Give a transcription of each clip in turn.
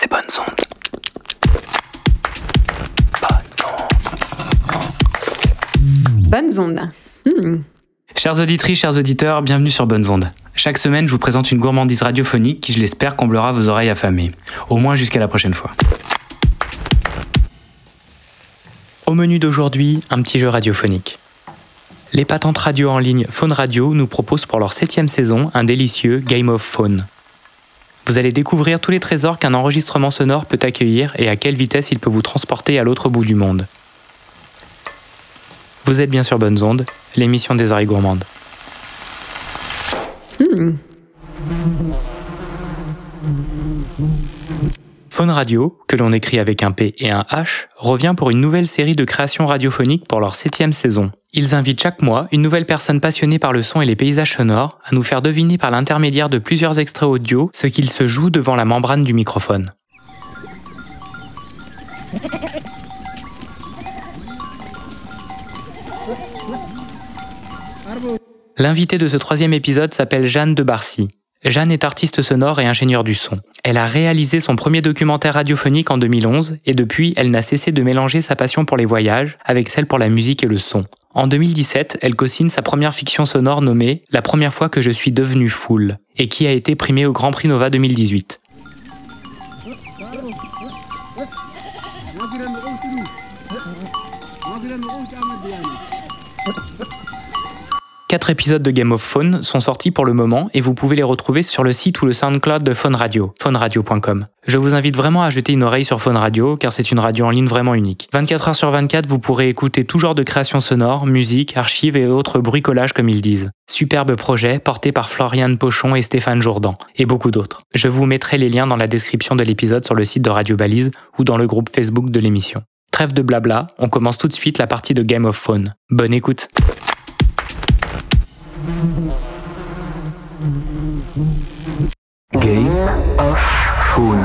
c'est bonnes ondes. Bonnes ondes. Hmm. Chers auditrices, chers auditeurs, bienvenue sur Bonnes Ondes. Chaque semaine, je vous présente une gourmandise radiophonique qui, je l'espère, comblera vos oreilles affamées. Au moins jusqu'à la prochaine fois. Au menu d'aujourd'hui, un petit jeu radiophonique. Les patentes radio en ligne Phone Radio nous proposent pour leur septième saison un délicieux Game of Phone. Vous allez découvrir tous les trésors qu'un enregistrement sonore peut accueillir et à quelle vitesse il peut vous transporter à l'autre bout du monde. Vous êtes bien sur Bonnes Ondes, l'émission des oreilles gourmandes. Hmm. Phone Radio, que l'on écrit avec un P et un H, revient pour une nouvelle série de créations radiophoniques pour leur septième saison. Ils invitent chaque mois une nouvelle personne passionnée par le son et les paysages sonores à nous faire deviner par l'intermédiaire de plusieurs extraits audio ce qu'il se joue devant la membrane du microphone. L'invité de ce troisième épisode s'appelle Jeanne de Barcy. Jeanne est artiste sonore et ingénieure du son. Elle a réalisé son premier documentaire radiophonique en 2011 et depuis, elle n'a cessé de mélanger sa passion pour les voyages avec celle pour la musique et le son. En 2017, elle co-signe sa première fiction sonore nommée La première fois que je suis devenue foule et qui a été primée au Grand Prix Nova 2018. Quatre épisodes de Game of Phone sont sortis pour le moment et vous pouvez les retrouver sur le site ou le SoundCloud de Phone Radio, phoneradio.com. Je vous invite vraiment à jeter une oreille sur Phone Radio car c'est une radio en ligne vraiment unique. 24 heures sur 24, vous pourrez écouter tout genre de créations sonores, musique, archives et autres bricolages comme ils disent. Superbe projet porté par Floriane Pochon et Stéphane Jourdan et beaucoup d'autres. Je vous mettrai les liens dans la description de l'épisode sur le site de Radio Balise ou dans le groupe Facebook de l'émission. Trêve de blabla, on commence tout de suite la partie de Game of Phone. Bonne écoute. Game of Phone.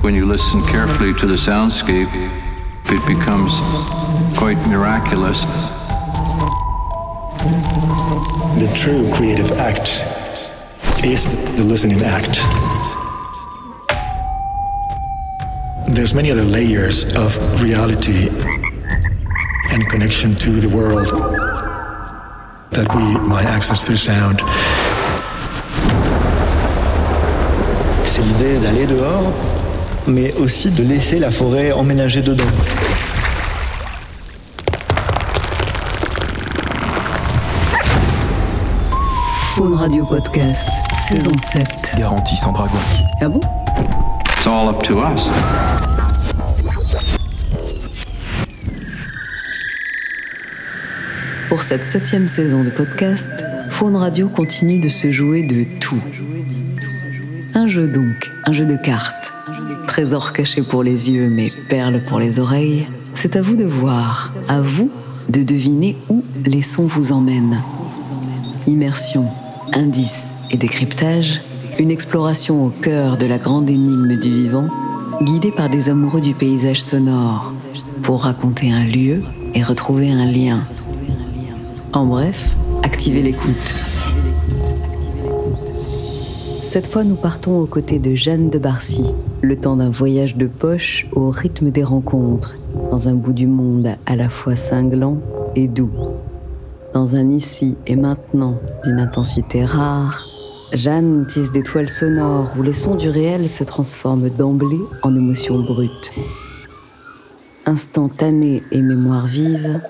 When you listen carefully to the soundscape, it becomes quite miraculous. The true creative act is the listening act. There's many other layers of reality and connection to the world that we might access through sound. C'est l'idée d'aller dehors, mais aussi de laisser la forêt emménager dedans. Faune Radio Podcast, saison 7. Garantie sans dragon. Ah bon? It's all up to us. Pour cette septième saison de podcast, Faune Radio continue de se jouer de tout. Un jeu donc, un jeu de cartes. Trésor caché pour les yeux, mais perles pour les oreilles. C'est à vous de voir, à vous de deviner où les sons vous emmènent. Immersion, indices et décryptage, une exploration au cœur de la grande énigme du vivant, guidée par des amoureux du paysage sonore, pour raconter un lieu et retrouver un lien. En bref, activez l'écoute. Cette fois, nous partons aux côtés de Jeanne de Barcy, le temps d'un voyage de poche au rythme des rencontres, dans un bout du monde à la fois cinglant et doux. Dans un ici et maintenant d'une intensité rare, Jeanne tisse des toiles sonores où les sons du réel se transforment d'emblée en émotions brutes. Instantanées et mémoire vive,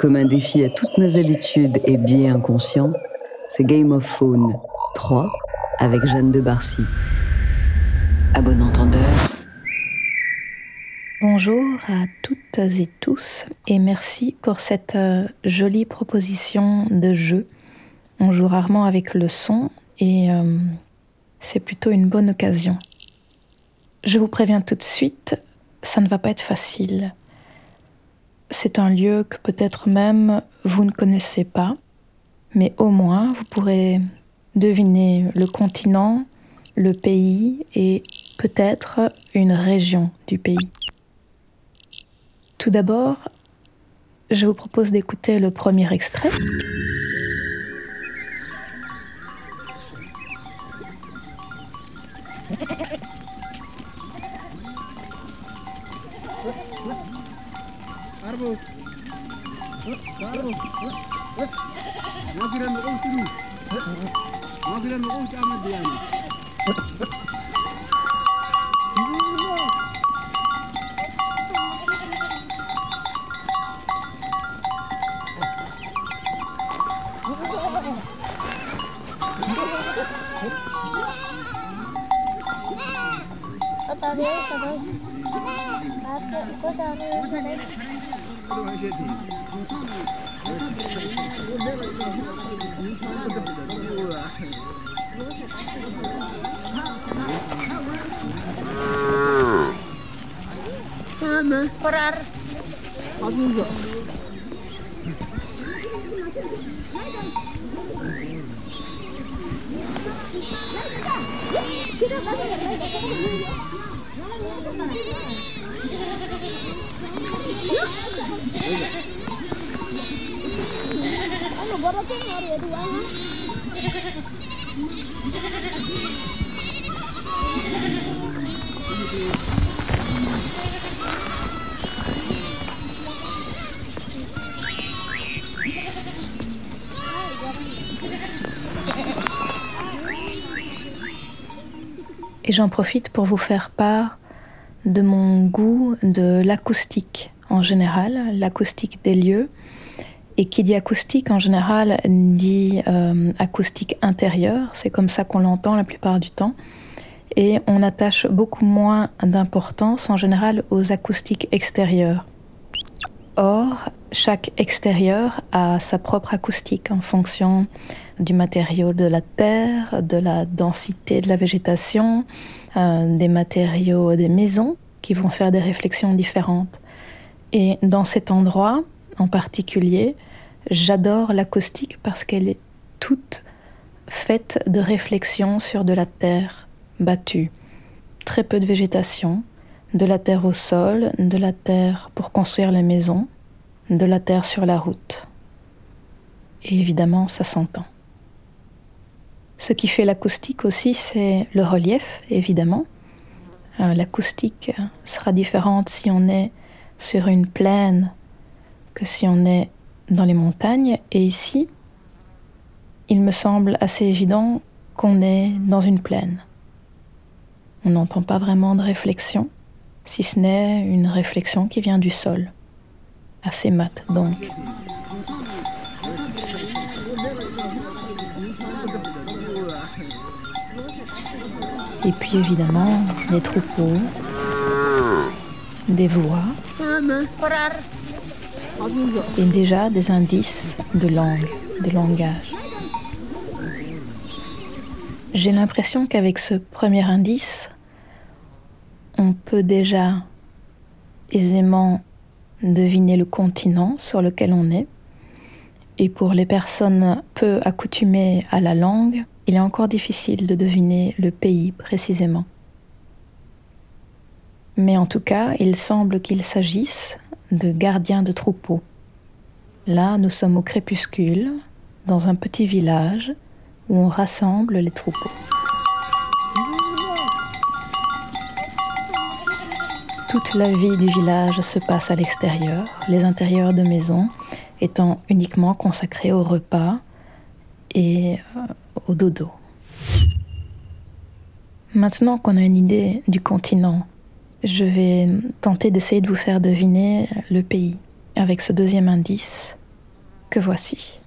comme un défi à toutes nos habitudes et biais inconscients, c'est Game of Phone 3 avec Jeanne de Barcy. À bon entendeur. Bonjour à toutes et tous et merci pour cette euh, jolie proposition de jeu. On joue rarement avec le son et euh, c'est plutôt une bonne occasion. Je vous préviens tout de suite, ça ne va pas être facile. C'est un lieu que peut-être même vous ne connaissez pas, mais au moins vous pourrez deviner le continent, le pays et peut-être une région du pays. Tout d'abord, je vous propose d'écouter le premier extrait. Korar. Aku Et j'en profite pour vous faire part de mon goût de l'acoustique en général, l'acoustique des lieux. Et qui dit acoustique en général dit euh, acoustique intérieure, c'est comme ça qu'on l'entend la plupart du temps. Et on attache beaucoup moins d'importance en général aux acoustiques extérieures. Or, chaque extérieur a sa propre acoustique en fonction du matériau de la terre, de la densité de la végétation, des matériaux des maisons qui vont faire des réflexions différentes. Et dans cet endroit en particulier, j'adore l'acoustique parce qu'elle est toute faite de réflexions sur de la terre battue. Très peu de végétation, de la terre au sol, de la terre pour construire les maisons, de la terre sur la route. Et évidemment, ça s'entend. Ce qui fait l'acoustique aussi, c'est le relief, évidemment. Euh, l'acoustique sera différente si on est sur une plaine que si on est dans les montagnes. Et ici, il me semble assez évident qu'on est dans une plaine. On n'entend pas vraiment de réflexion, si ce n'est une réflexion qui vient du sol. Assez mat donc. Et puis évidemment, les troupeaux, des voix et déjà des indices de langue, de langage. J'ai l'impression qu'avec ce premier indice, on peut déjà aisément deviner le continent sur lequel on est. Et pour les personnes peu accoutumées à la langue, il est encore difficile de deviner le pays précisément. Mais en tout cas, il semble qu'il s'agisse de gardiens de troupeaux. Là, nous sommes au crépuscule, dans un petit village où on rassemble les troupeaux. Toute la vie du village se passe à l'extérieur, les intérieurs de maisons étant uniquement consacrés au repas et euh, au dodo. Maintenant qu'on a une idée du continent, je vais tenter d'essayer de vous faire deviner le pays avec ce deuxième indice que voici.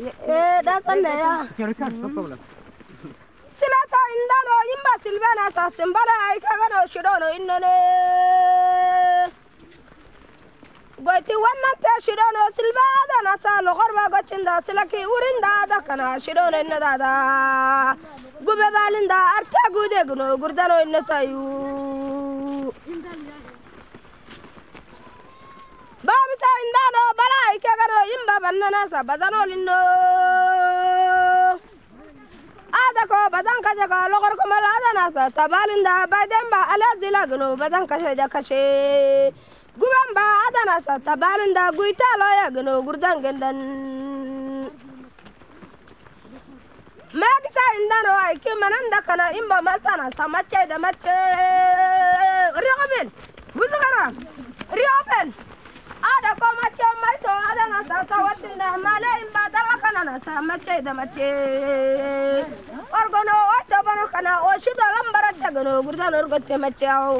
Eh, ah. sidaasa indano yimba silbanasa simbala ay kagano shidhono innone. Goyti wannante shidhono silbaadanasa loqorba gochinda silaki urindaada kana shidhono innadaada gube baalinda arte guudegno gurdano innotayu अन्नना सा बजानो लिन्नो आदाको बजान कजेको लोगर को मल आदाना सा तबालिंदा बायदेंबा अला जिला गनो बजान कशे दा कशे गुबंबा आदाना सा तबालिंदा गुइता लोया गनो गुरदान गंदन magisa indano ay ki mananda kana imba maltana sa macce da macce rioben buzugara rioben ಸವತ್ತಿಂದ ಮಲೆಯಿಂದ ದಲಕನ ಸಮಚ್ಚೈದ ಮಚ್ಚೆ ಒರ್ಗನೋ ಒತ್ತೊಬ್ಬನು ಕನ ಓಶಿದ ಲಂಬರ ಜಗನೋ ಗುರುದನೋರ್ ಗೊತ್ತೆ ಮಚ್ಚೆ ಅವು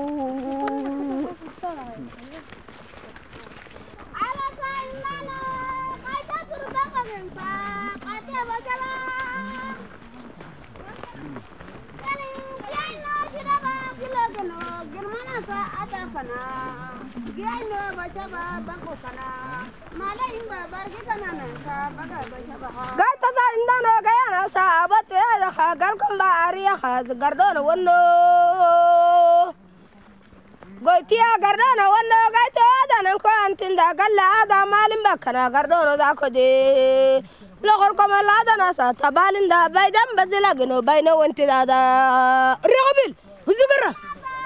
قايت زايندنا قيانا صعبت يا دخا قالكم باريا خاز قردون ونو قلت يا قردون ونو قايت هذا نكون تندا قال هذا مال بكنا قردون ذاك دي لغركم الله هذا ناس تبالين دا بيدم بزلاقنو بينه وانت دا رغبل وزقرة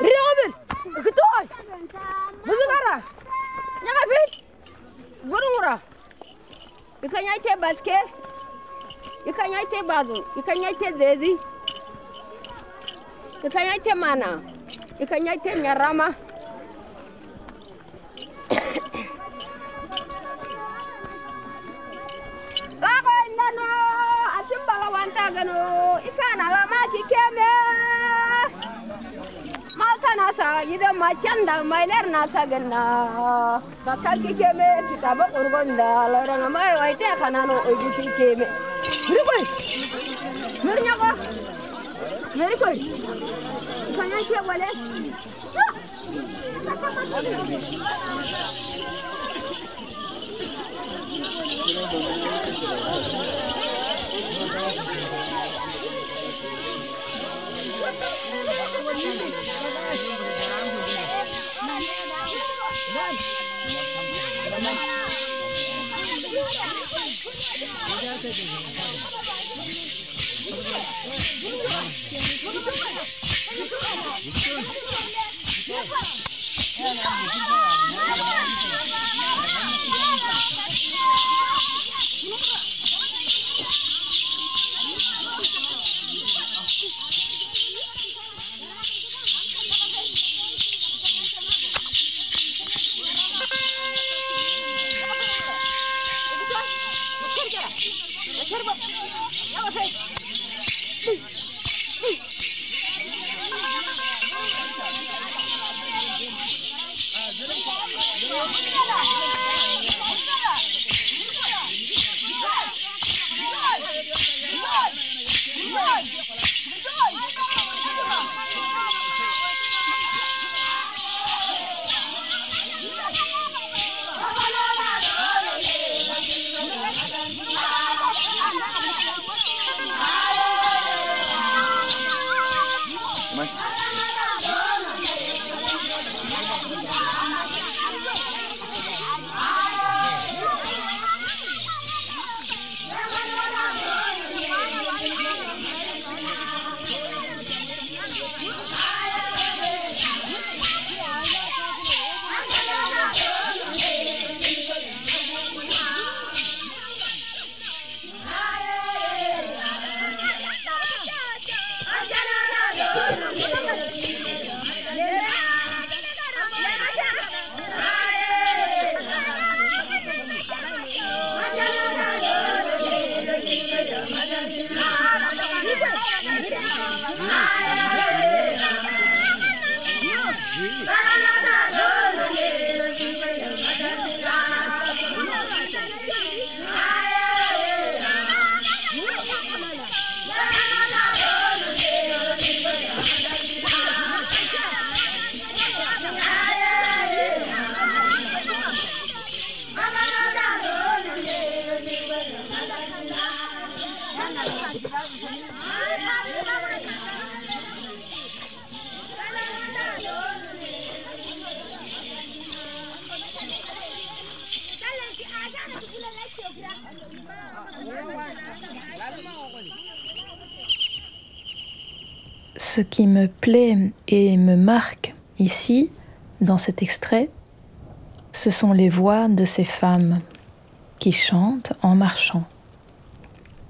رغبل كتوي وزقرة David, gurungura. Ikanyaite baske, ikanyaite bazo, ikanyaite zezi, ikanyaite mana, ikanyaite nyarama. Lako indano, achimbala wantagano, ikanala maki keme. ማልተናሳ ይደማቸንዳ ማይለር ናሳግና ባካልኪ ኬሜ ኪታበ ቁርጎንዳ ለረነማ ዋይቴ ከናኖ እጅቲ ኬሜ ምርኮይ ምርኛቆ ምርኮይ ከናንቼ ወለ Thank you. Yeah. やるぞやばせ Ce qui me plaît et me marque ici, dans cet extrait, ce sont les voix de ces femmes qui chantent en marchant.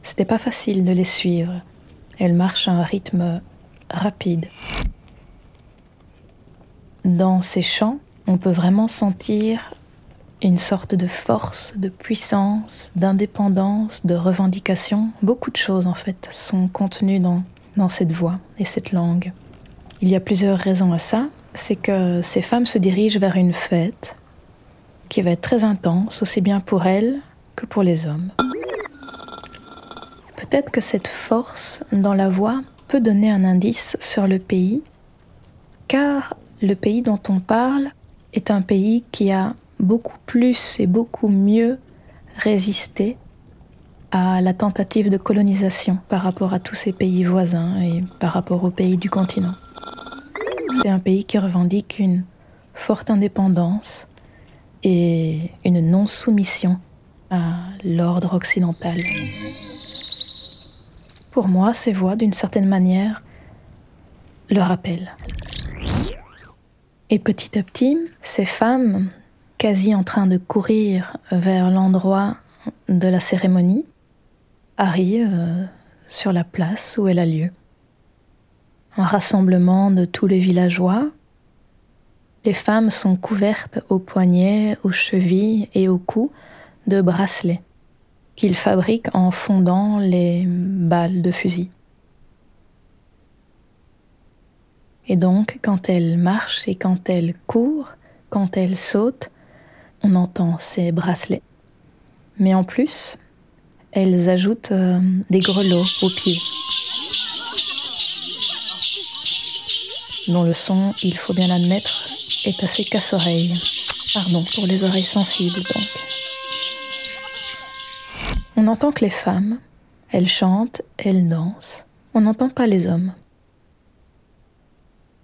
C'était pas facile de les suivre. Elles marchent à un rythme rapide. Dans ces chants, on peut vraiment sentir une sorte de force, de puissance, d'indépendance, de revendication. Beaucoup de choses, en fait, sont contenues dans, dans cette voix et cette langue. Il y a plusieurs raisons à ça. C'est que ces femmes se dirigent vers une fête qui va être très intense, aussi bien pour elles que pour les hommes. Peut-être que cette force dans la voix peut donner un indice sur le pays, car le pays dont on parle est un pays qui a beaucoup plus et beaucoup mieux résisté à la tentative de colonisation par rapport à tous ces pays voisins et par rapport aux pays du continent. C'est un pays qui revendique une forte indépendance et une non-soumission à l'ordre occidental. Pour moi, ces voix, d'une certaine manière, le rappellent. Et petit à petit, ces femmes, quasi en train de courir vers l'endroit de la cérémonie, arrivent euh, sur la place où elle a lieu. Un rassemblement de tous les villageois. Les femmes sont couvertes aux poignets, aux chevilles et au cou de bracelets qu'ils fabriquent en fondant les balles de fusil. Et donc, quand elle marche et quand elle court, quand elle saute, on entend ces bracelets. Mais en plus, elles ajoutent euh, des grelots aux pieds, dont le son, il faut bien l'admettre, est assez casse-oreille. Pardon pour les oreilles sensibles donc. On entend que les femmes, elles chantent, elles dansent. On n'entend pas les hommes.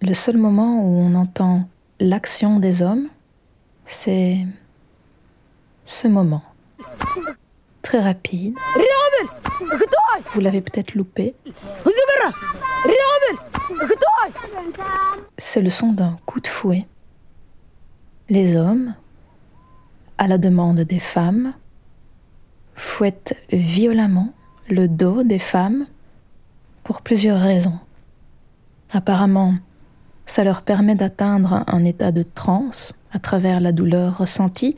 Le seul moment où on entend l'action des hommes, c'est ce moment. Très rapide. Vous l'avez peut-être loupé. C'est le son d'un coup de fouet. Les hommes, à la demande des femmes, fouettent violemment le dos des femmes pour plusieurs raisons. Apparemment, ça leur permet d'atteindre un état de transe à travers la douleur ressentie,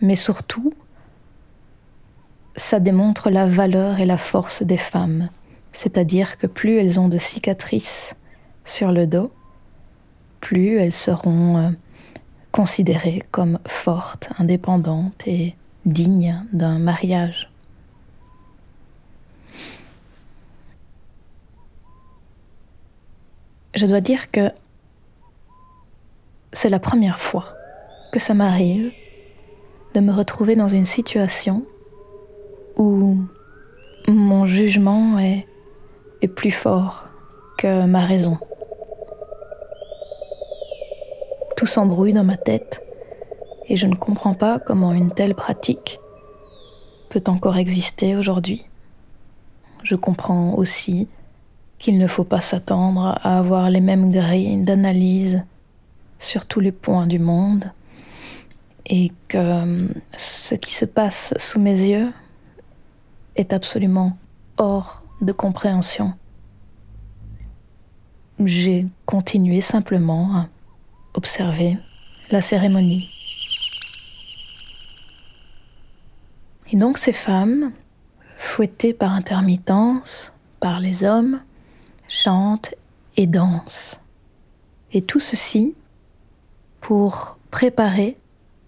mais surtout, ça démontre la valeur et la force des femmes, c'est-à-dire que plus elles ont de cicatrices sur le dos, plus elles seront euh, considérées comme fortes, indépendantes et dignes d'un mariage. je dois dire que c'est la première fois que ça m'arrive de me retrouver dans une situation où mon jugement est, plus fort que ma raison. Tout s'embrouille dans ma tête et je ne comprends pas comment une telle pratique peut encore exister aujourd'hui. Je comprends aussi qu'il ne faut pas s'attendre à avoir les mêmes grilles d'analyse sur tous les points du monde et que euh, ce qui se passe sous mes yeux est absolument hors de compréhension. J'ai continué simplement à observer la cérémonie. Et donc ces femmes, fouettées par intermittence par les hommes, chante et danse. Et tout ceci pour préparer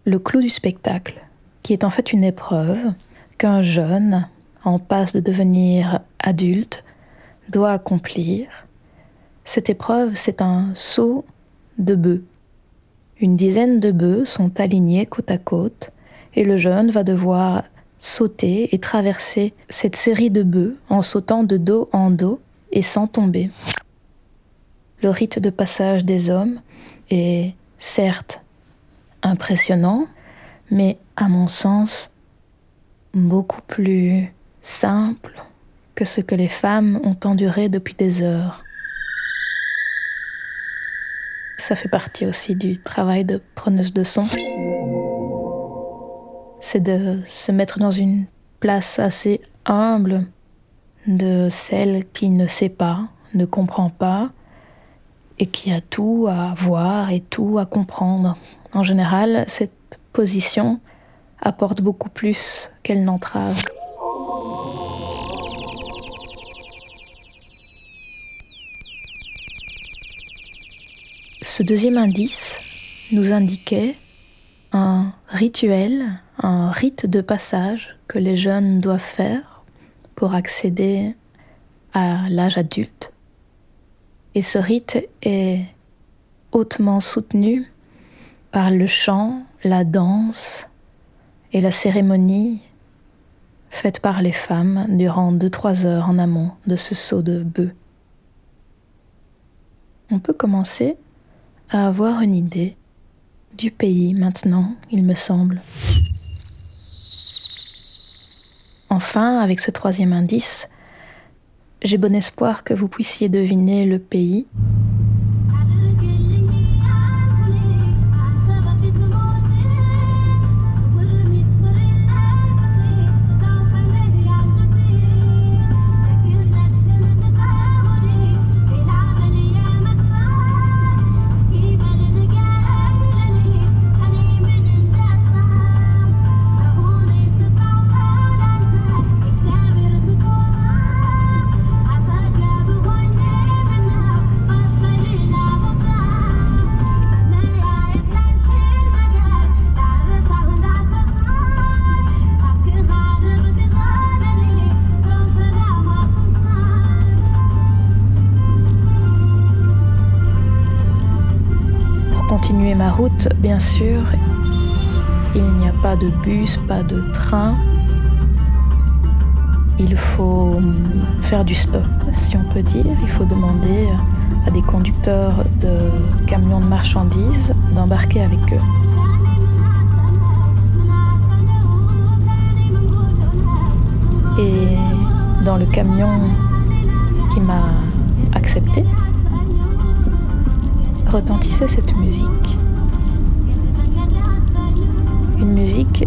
le clou du spectacle, qui est en fait une épreuve qu'un jeune, en passe de devenir adulte, doit accomplir. Cette épreuve, c'est un saut de bœufs. Une dizaine de bœufs sont alignés côte à côte et le jeune va devoir sauter et traverser cette série de bœufs en sautant de dos en dos et sans tomber. Le rite de passage des hommes est certes impressionnant, mais à mon sens beaucoup plus simple que ce que les femmes ont enduré depuis des heures. Ça fait partie aussi du travail de preneuse de son. C'est de se mettre dans une place assez humble de celle qui ne sait pas, ne comprend pas, et qui a tout à voir et tout à comprendre. En général, cette position apporte beaucoup plus qu'elle n'entrave. Ce deuxième indice nous indiquait un rituel, un rite de passage que les jeunes doivent faire pour accéder à l'âge adulte. Et ce rite est hautement soutenu par le chant, la danse et la cérémonie faite par les femmes durant 2-3 heures en amont de ce saut de bœuf. On peut commencer à avoir une idée du pays maintenant, il me semble. Enfin, avec ce troisième indice, j'ai bon espoir que vous puissiez deviner le pays ma route, bien sûr, il n'y a pas de bus, pas de train. Il faut hum, faire du stop, si on peut dire. Il faut demander à des conducteurs de camions de marchandises d'embarquer avec eux. Et dans le camion qui m'a accepté, retentissait cette musique. Une musique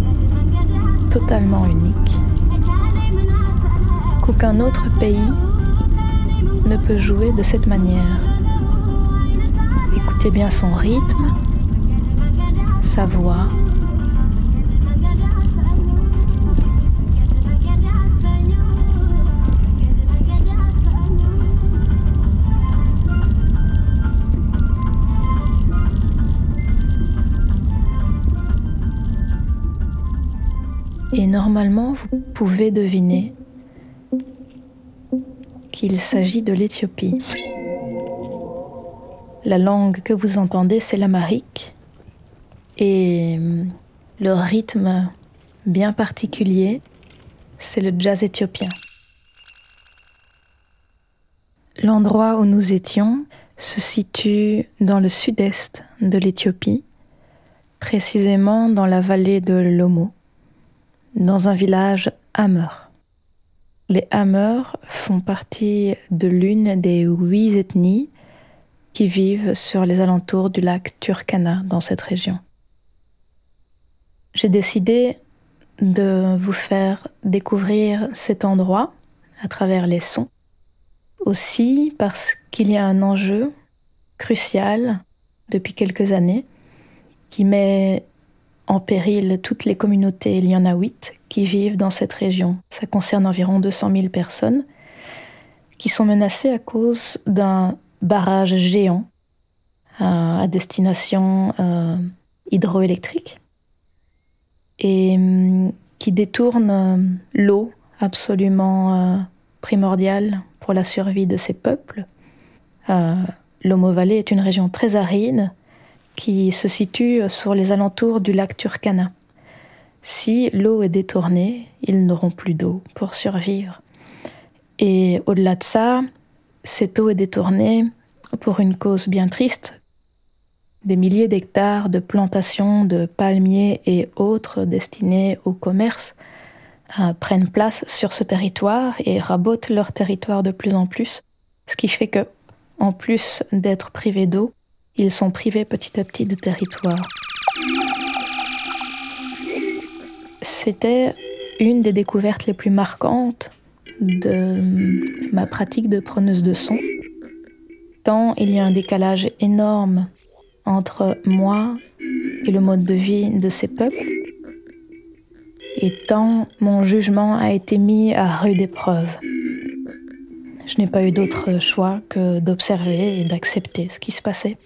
totalement unique, qu'aucun autre pays ne peut jouer de cette manière. Écoutez bien son rythme, sa voix, Et normalement, vous pouvez deviner qu'il s'agit de l'Éthiopie. La langue que vous entendez, c'est l'amharique. Et le rythme bien particulier, c'est le jazz éthiopien. L'endroit où nous étions se situe dans le sud-est de l'Éthiopie, précisément dans la vallée de l'Omo dans un village Hammer. Les Hammer font partie de l'une des huit ethnies qui vivent sur les alentours du lac Turkana dans cette région. J'ai décidé de vous faire découvrir cet endroit à travers les sons, aussi parce qu'il y a un enjeu crucial depuis quelques années qui met en péril toutes les communautés, il y en a huit, qui vivent dans cette région. Ça concerne environ 200 000 personnes qui sont menacées à cause d'un barrage géant à destination euh, hydroélectrique et hum, qui détourne euh, l'eau absolument euh, primordiale pour la survie de ces peuples. L'Homo Valley est une région très aride qui se situe sur les alentours du lac Turkana. Si l'eau est détournée, ils n'auront plus d'eau pour survivre. Et au-delà de ça, cette eau est détournée pour une cause bien triste. Des milliers d'hectares de plantations de palmiers et autres destinés au commerce euh, prennent place sur ce territoire et rabotent leur territoire de plus en plus, ce qui fait que, en plus d'être privés d'eau, ils sont privés petit à petit de territoire. C'était une des découvertes les plus marquantes de ma pratique de preneuse de son, tant il y a un décalage énorme entre moi et le mode de vie de ces peuples, et tant mon jugement a été mis à rude épreuve. Je n'ai pas eu d'autre choix que d'observer et d'accepter ce qui se passait.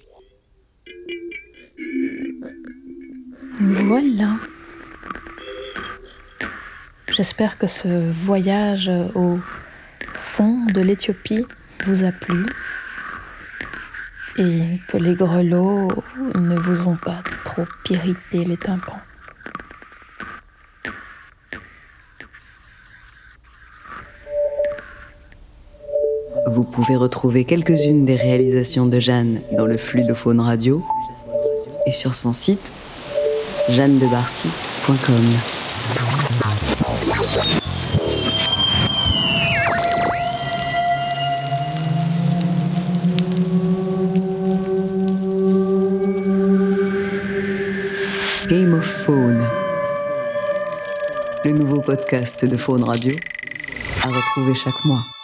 Voilà. J'espère que ce voyage au fond de l'Éthiopie vous a plu et que les grelots ne vous ont pas trop irrité les tympans. Vous pouvez retrouver quelques-unes des réalisations de Jeanne dans le flux de Faune Radio et sur son site jeannedebarcy.com. Game of Faune. Le nouveau podcast de Faune Radio à retrouver chaque mois.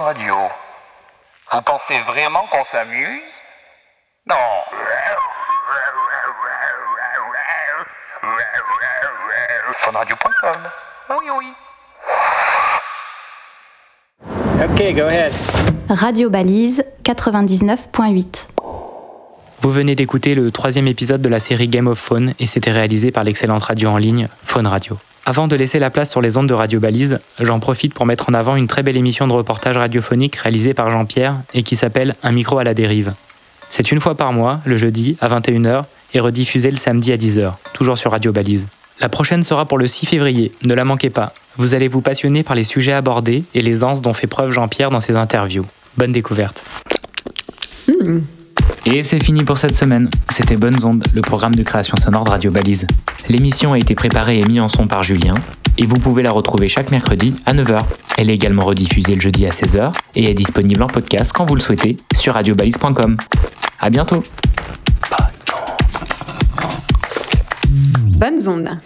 Radio. Vous pensez vraiment qu'on s'amuse? Non. Funradio.com. Oui, oui. Ok, go ahead. Radio Balise 99.8. Vous venez d'écouter le troisième épisode de la série Game of Phone et c'était réalisé par l'excellente radio en ligne Phone Radio. Avant de laisser la place sur les ondes de Radio Balise, j'en profite pour mettre en avant une très belle émission de reportage radiophonique réalisée par Jean-Pierre et qui s'appelle Un micro à la dérive. C'est une fois par mois, le jeudi à 21h et rediffusée le samedi à 10h, toujours sur Radio Balise. La prochaine sera pour le 6 février, ne la manquez pas. Vous allez vous passionner par les sujets abordés et les anses dont fait preuve Jean-Pierre dans ses interviews. Bonne découverte. Et c'est fini pour cette semaine. C'était Bonnes Ondes, le programme de création sonore de Radio Balise. L'émission a été préparée et mise en son par Julien, et vous pouvez la retrouver chaque mercredi à 9h. Elle est également rediffusée le jeudi à 16h et est disponible en podcast quand vous le souhaitez sur radiobalise.com. À bientôt. Bonnes ondes.